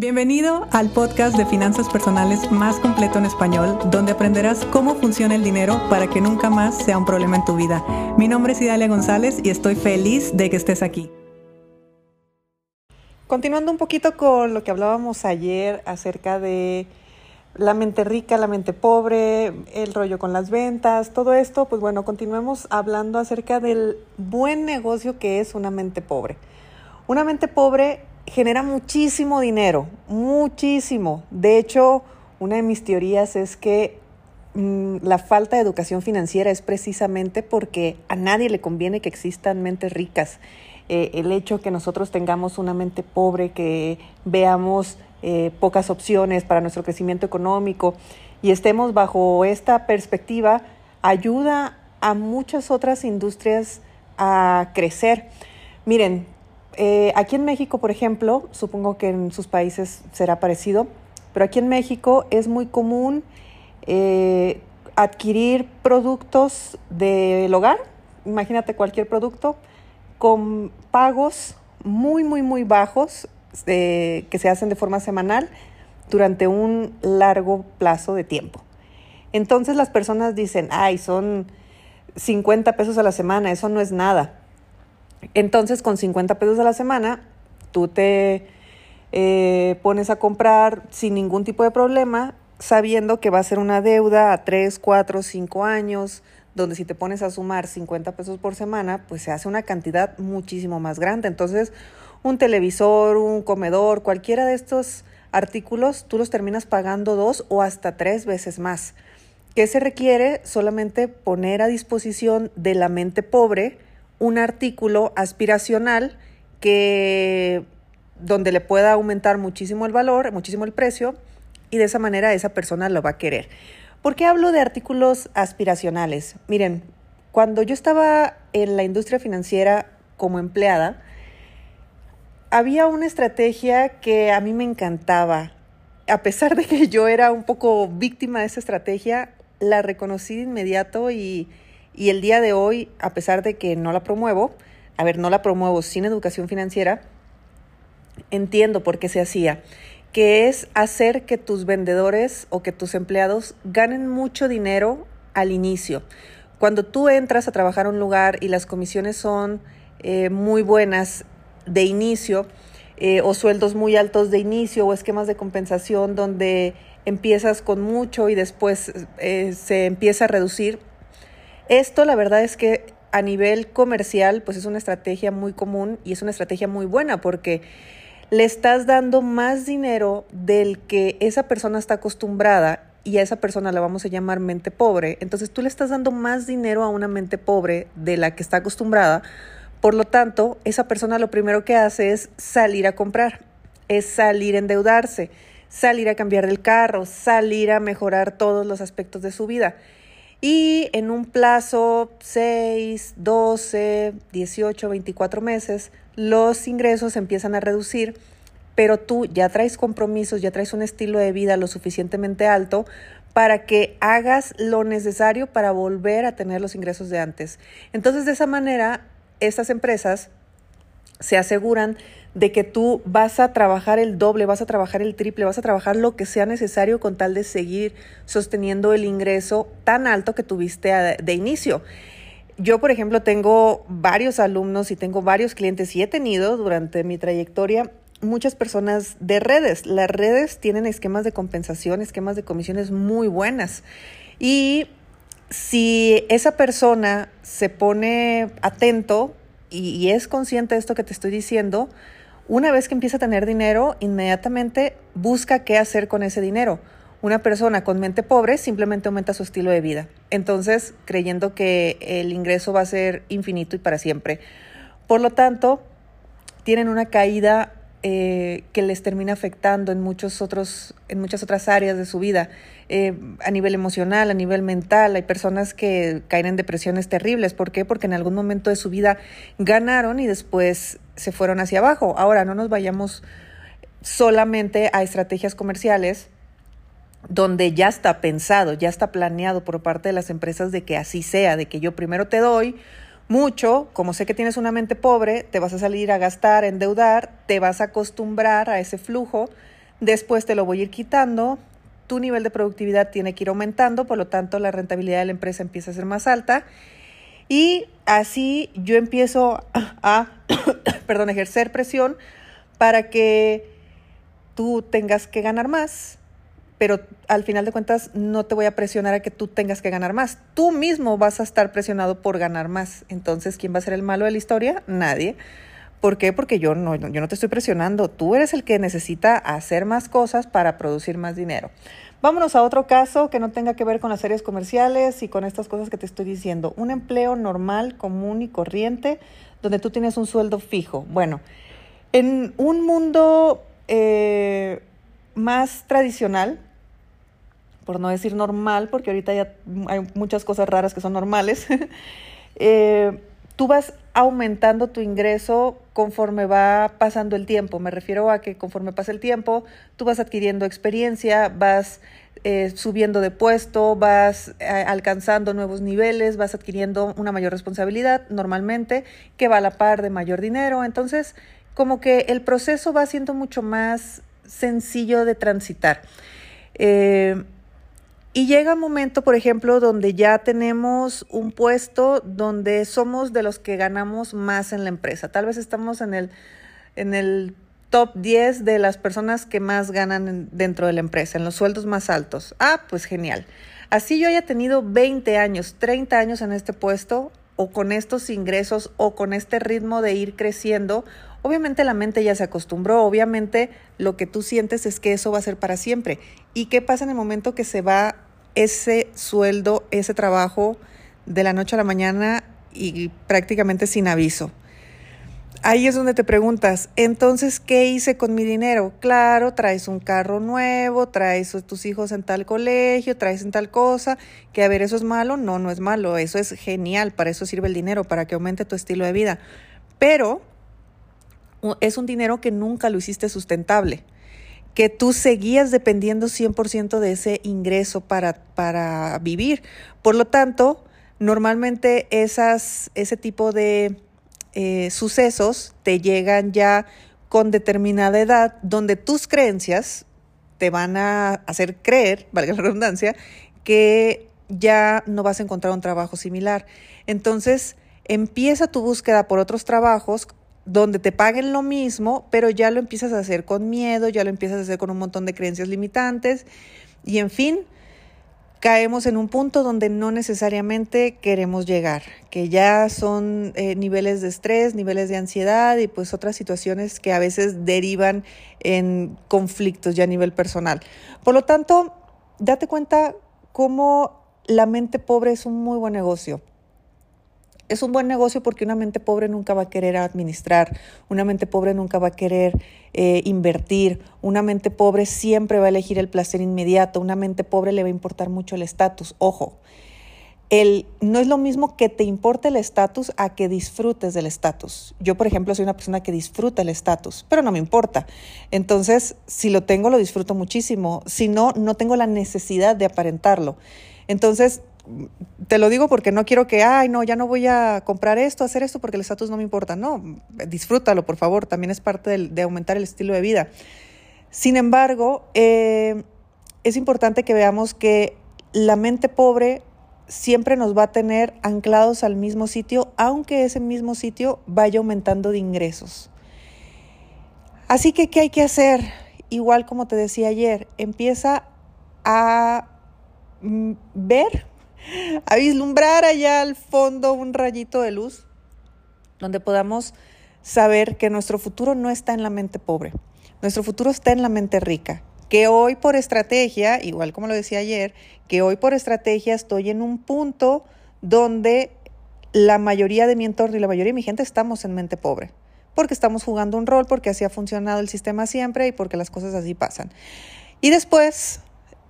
Bienvenido al podcast de finanzas personales más completo en español, donde aprenderás cómo funciona el dinero para que nunca más sea un problema en tu vida. Mi nombre es Idalia González y estoy feliz de que estés aquí. Continuando un poquito con lo que hablábamos ayer acerca de la mente rica, la mente pobre, el rollo con las ventas, todo esto, pues bueno, continuemos hablando acerca del buen negocio que es una mente pobre. Una mente pobre genera muchísimo dinero, muchísimo. De hecho, una de mis teorías es que mm, la falta de educación financiera es precisamente porque a nadie le conviene que existan mentes ricas. Eh, el hecho que nosotros tengamos una mente pobre, que veamos eh, pocas opciones para nuestro crecimiento económico y estemos bajo esta perspectiva, ayuda a muchas otras industrias a crecer. Miren, eh, aquí en México, por ejemplo, supongo que en sus países será parecido, pero aquí en México es muy común eh, adquirir productos del hogar, imagínate cualquier producto, con pagos muy, muy, muy bajos que se hacen de forma semanal durante un largo plazo de tiempo. Entonces las personas dicen, ay, son 50 pesos a la semana, eso no es nada. Entonces con 50 pesos a la semana, tú te eh, pones a comprar sin ningún tipo de problema, sabiendo que va a ser una deuda a 3, 4, 5 años, donde si te pones a sumar 50 pesos por semana, pues se hace una cantidad muchísimo más grande. Entonces, un televisor, un comedor, cualquiera de estos artículos, tú los terminas pagando dos o hasta tres veces más. ¿Qué se requiere? Solamente poner a disposición de la mente pobre un artículo aspiracional que donde le pueda aumentar muchísimo el valor, muchísimo el precio, y de esa manera esa persona lo va a querer. ¿Por qué hablo de artículos aspiracionales? Miren, cuando yo estaba en la industria financiera como empleada, había una estrategia que a mí me encantaba. A pesar de que yo era un poco víctima de esa estrategia, la reconocí de inmediato y, y el día de hoy, a pesar de que no la promuevo, a ver, no la promuevo sin educación financiera, entiendo por qué se hacía, que es hacer que tus vendedores o que tus empleados ganen mucho dinero al inicio. Cuando tú entras a trabajar a un lugar y las comisiones son eh, muy buenas de inicio, eh, o sueldos muy altos de inicio, o esquemas de compensación donde empiezas con mucho y después eh, se empieza a reducir, esto la verdad es que a nivel comercial pues es una estrategia muy común y es una estrategia muy buena porque le estás dando más dinero del que esa persona está acostumbrada y a esa persona la vamos a llamar mente pobre. Entonces tú le estás dando más dinero a una mente pobre de la que está acostumbrada. Por lo tanto, esa persona lo primero que hace es salir a comprar, es salir a endeudarse, salir a cambiar el carro, salir a mejorar todos los aspectos de su vida y en un plazo 6, 12, 18, 24 meses, los ingresos empiezan a reducir, pero tú ya traes compromisos, ya traes un estilo de vida lo suficientemente alto para que hagas lo necesario para volver a tener los ingresos de antes. Entonces, de esa manera, estas empresas se aseguran de que tú vas a trabajar el doble, vas a trabajar el triple, vas a trabajar lo que sea necesario con tal de seguir sosteniendo el ingreso tan alto que tuviste de inicio. Yo, por ejemplo, tengo varios alumnos y tengo varios clientes y he tenido durante mi trayectoria muchas personas de redes. Las redes tienen esquemas de compensación, esquemas de comisiones muy buenas. Y si esa persona se pone atento y, es consciente de esto que te estoy diciendo, una vez que empieza a tener dinero, inmediatamente busca qué hacer con ese dinero. Una persona con mente pobre simplemente aumenta su estilo de vida. Entonces, creyendo que el ingreso va a ser infinito y para siempre. Por lo tanto, tienen una caída eh, que les termina afectando en, muchos otros, en muchas otras áreas de su vida, eh, a nivel emocional, a nivel mental. Hay personas que caen en depresiones terribles. ¿Por qué? Porque en algún momento de su vida ganaron y después se fueron hacia abajo. Ahora, no nos vayamos solamente a estrategias comerciales donde ya está pensado, ya está planeado por parte de las empresas de que así sea, de que yo primero te doy, mucho, como sé que tienes una mente pobre, te vas a salir a gastar, a endeudar, te vas a acostumbrar a ese flujo. Después te lo voy a ir quitando, tu nivel de productividad tiene que ir aumentando, por lo tanto la rentabilidad de la empresa empieza a ser más alta. Y así yo empiezo a, perdón, ejercer presión para que tú tengas que ganar más, pero al final de cuentas no te voy a presionar a que tú tengas que ganar más. Tú mismo vas a estar presionado por ganar más. Entonces, ¿quién va a ser el malo de la historia? Nadie. ¿Por qué? Porque yo no, yo no te estoy presionando. Tú eres el que necesita hacer más cosas para producir más dinero. Vámonos a otro caso que no tenga que ver con las series comerciales y con estas cosas que te estoy diciendo. Un empleo normal, común y corriente, donde tú tienes un sueldo fijo. Bueno, en un mundo eh, más tradicional, por no decir normal, porque ahorita ya hay muchas cosas raras que son normales, eh, tú vas aumentando tu ingreso conforme va pasando el tiempo. Me refiero a que conforme pasa el tiempo, tú vas adquiriendo experiencia, vas eh, subiendo de puesto, vas eh, alcanzando nuevos niveles, vas adquiriendo una mayor responsabilidad normalmente que va a la par de mayor dinero. Entonces, como que el proceso va siendo mucho más sencillo de transitar. Y llega un momento, por ejemplo, donde ya tenemos un puesto donde somos de los que ganamos más en la empresa. Tal vez estamos en el, en el top 10 de las personas que más ganan dentro de la empresa, en los sueldos más altos. Ah, pues genial. Así yo haya tenido 20 años, 30 años en este puesto, o con estos ingresos, o con este ritmo de ir creciendo, obviamente la mente ya se acostumbró, obviamente lo que tú sientes es que eso va a ser para siempre. ¿Y qué pasa en el momento que se va ese sueldo, ese trabajo de la noche a la mañana y prácticamente sin aviso? Ahí es donde te preguntas, entonces, ¿qué hice con mi dinero? Claro, traes un carro nuevo, traes a tus hijos en tal colegio, traes en tal cosa, que a ver, ¿eso es malo? No, no es malo, eso es genial, para eso sirve el dinero, para que aumente tu estilo de vida. Pero es un dinero que nunca lo hiciste sustentable, que tú seguías dependiendo 100% de ese ingreso para, para vivir. Por lo tanto, normalmente esas, ese tipo de eh, sucesos te llegan ya con determinada edad, donde tus creencias te van a hacer creer, valga la redundancia, que ya no vas a encontrar un trabajo similar. Entonces, empieza tu búsqueda por otros trabajos donde te paguen lo mismo, pero ya lo empiezas a hacer con miedo, ya lo empiezas a hacer con un montón de creencias limitantes y en fin, caemos en un punto donde no necesariamente queremos llegar, que ya son eh, niveles de estrés, niveles de ansiedad y pues otras situaciones que a veces derivan en conflictos ya a nivel personal. Por lo tanto, date cuenta cómo la mente pobre es un muy buen negocio es un buen negocio porque una mente pobre nunca va a querer administrar, una mente pobre nunca va a querer eh, invertir, una mente pobre siempre va a elegir el placer inmediato, una mente pobre le va a importar mucho el estatus. Ojo, el, no es lo mismo que te importe el estatus a que disfrutes del estatus. Yo, por ejemplo, soy una persona que disfruta el estatus, pero no me importa. Entonces, si lo tengo, lo disfruto muchísimo. Si no, no tengo la necesidad de aparentarlo. Entonces, te lo digo porque no quiero que, ay, no, ya no voy a comprar esto, hacer esto porque el estatus no me importa. No, disfrútalo, por favor, también es parte de, aumentar el estilo de vida. Sin embargo, eh, es importante que veamos que la mente pobre siempre nos va a tener anclados al mismo sitio, aunque ese mismo sitio vaya aumentando de ingresos. Así que, ¿qué hay que hacer? Igual como te decía ayer, empieza a mm, ver a vislumbrar allá al fondo un rayito de luz donde podamos saber que nuestro futuro no está en la mente pobre, nuestro futuro está en la mente rica, que hoy por estrategia, igual como lo decía ayer, que hoy por estrategia estoy en un punto donde la mayoría de mi entorno y la mayoría de mi gente estamos en mente pobre, porque estamos jugando un rol, porque así ha funcionado el sistema siempre y porque las cosas así pasan. Y después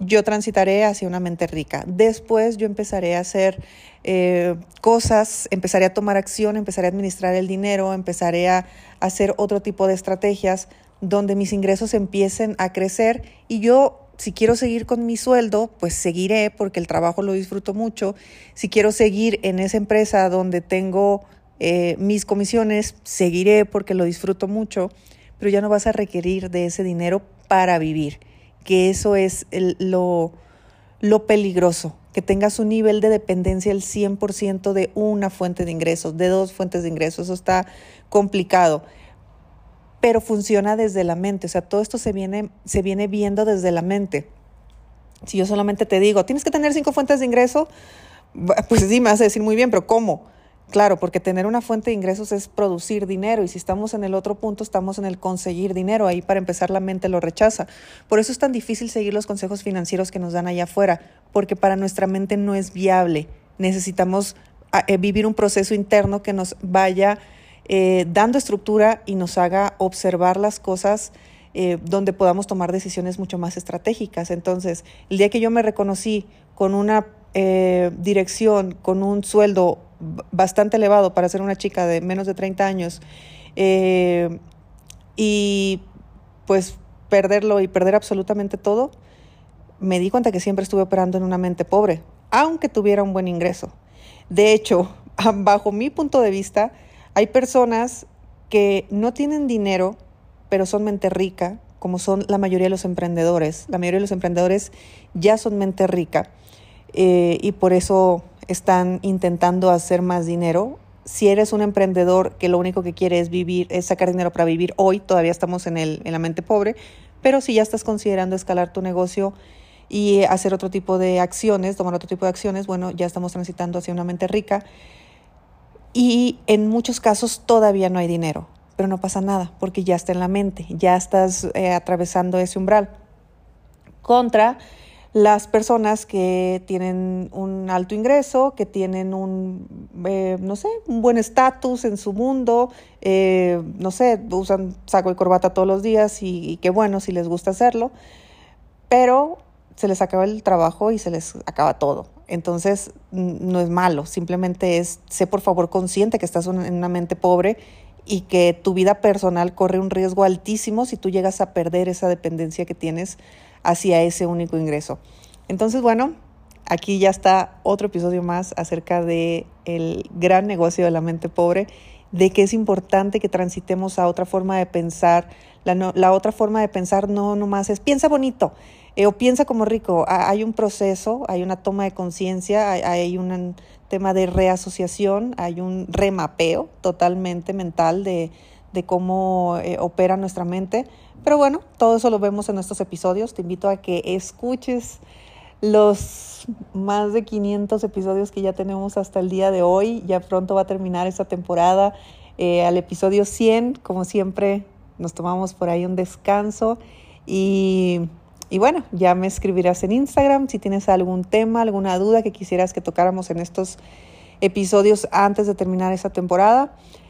yo transitaré hacia una mente rica. Después yo empezaré a hacer eh, cosas, empezaré a tomar acción, empezaré a administrar el dinero, empezaré a hacer otro tipo de estrategias donde mis ingresos empiecen a crecer y yo si quiero seguir con mi sueldo, pues seguiré porque el trabajo lo disfruto mucho. Si quiero seguir en esa empresa donde tengo eh, mis comisiones, seguiré porque lo disfruto mucho, pero ya no vas a requerir de ese dinero para vivir, que eso es lo, lo peligroso, que tengas un nivel de dependencia el 100% de una fuente de ingresos, de dos fuentes de ingresos, eso está complicado pero funciona desde la mente, o sea, todo esto se viene, se viene viendo desde la mente. Si yo solamente te digo, tienes que tener cinco fuentes de ingreso, pues sí, me vas a decir muy bien, pero ¿cómo? Claro, porque tener una fuente de ingresos es producir dinero y si estamos en el otro punto, estamos en el conseguir dinero. Ahí para empezar la mente lo rechaza. Por eso es tan difícil seguir los consejos financieros que nos dan allá afuera, porque para nuestra mente no es viable. Necesitamos ah, eh, vivir un proceso interno que nos vaya eh, dando estructura y nos haga observar las cosas eh, donde podamos tomar decisiones mucho más estratégicas. Entonces, el día que yo me reconocí con una dirección, con un sueldo bastante elevado para ser una chica de menos de 30 años, y pues perderlo y perder absolutamente todo, me di cuenta que siempre estuve operando en una mente pobre, aunque tuviera un buen ingreso. De hecho, bajo mi punto de vista, hay personas que no tienen dinero, pero son mente rica, como son la mayoría de los emprendedores. La mayoría de los emprendedores ya son mente rica eh, y por eso están intentando hacer más dinero. Si eres un emprendedor que lo único que quiere es vivir, sacar dinero para vivir hoy, todavía estamos en, el, en la mente pobre, pero si ya estás considerando escalar tu negocio y hacer otro tipo de acciones, tomar otro tipo de acciones, bueno, ya estamos transitando hacia una mente rica y en muchos casos todavía no hay dinero, pero no pasa nada porque ya está en la mente, ya estás eh, atravesando ese umbral. Contra las personas que tienen un alto ingreso, que tienen un, eh, no sé, un buen estatus en su mundo, eh, no sé, usan saco y corbata todos los días y, y qué bueno si les gusta hacerlo, pero se les acaba el trabajo y se les acaba todo. Entonces, no es malo, simplemente es, sé por favor consciente que estás en una mente pobre y que tu vida personal corre un riesgo altísimo si tú llegas a perder esa dependencia que tienes hacia ese único ingreso. Entonces, bueno, aquí ya está otro episodio más acerca de el gran negocio de la mente pobre, de que es importante que transitemos a otra forma de pensar. La, la otra forma de pensar no nomás es piensa bonito, eh, o piensa como rico, hay un proceso, hay una toma de conciencia, hay, un tema de reasociación, hay un remapeo totalmente mental de, cómo eh, opera nuestra mente. Pero bueno, todo eso lo vemos en nuestros episodios. Te invito a que escuches los más de 500 episodios que ya tenemos hasta el día de hoy. Ya pronto va a terminar esta temporada. Eh, al episodio 100, como siempre, nos tomamos por ahí un descanso y y bueno, ya me escribirás en Instagram si tienes algún tema, alguna duda que quisieras que tocáramos en estos episodios antes de terminar esta temporada.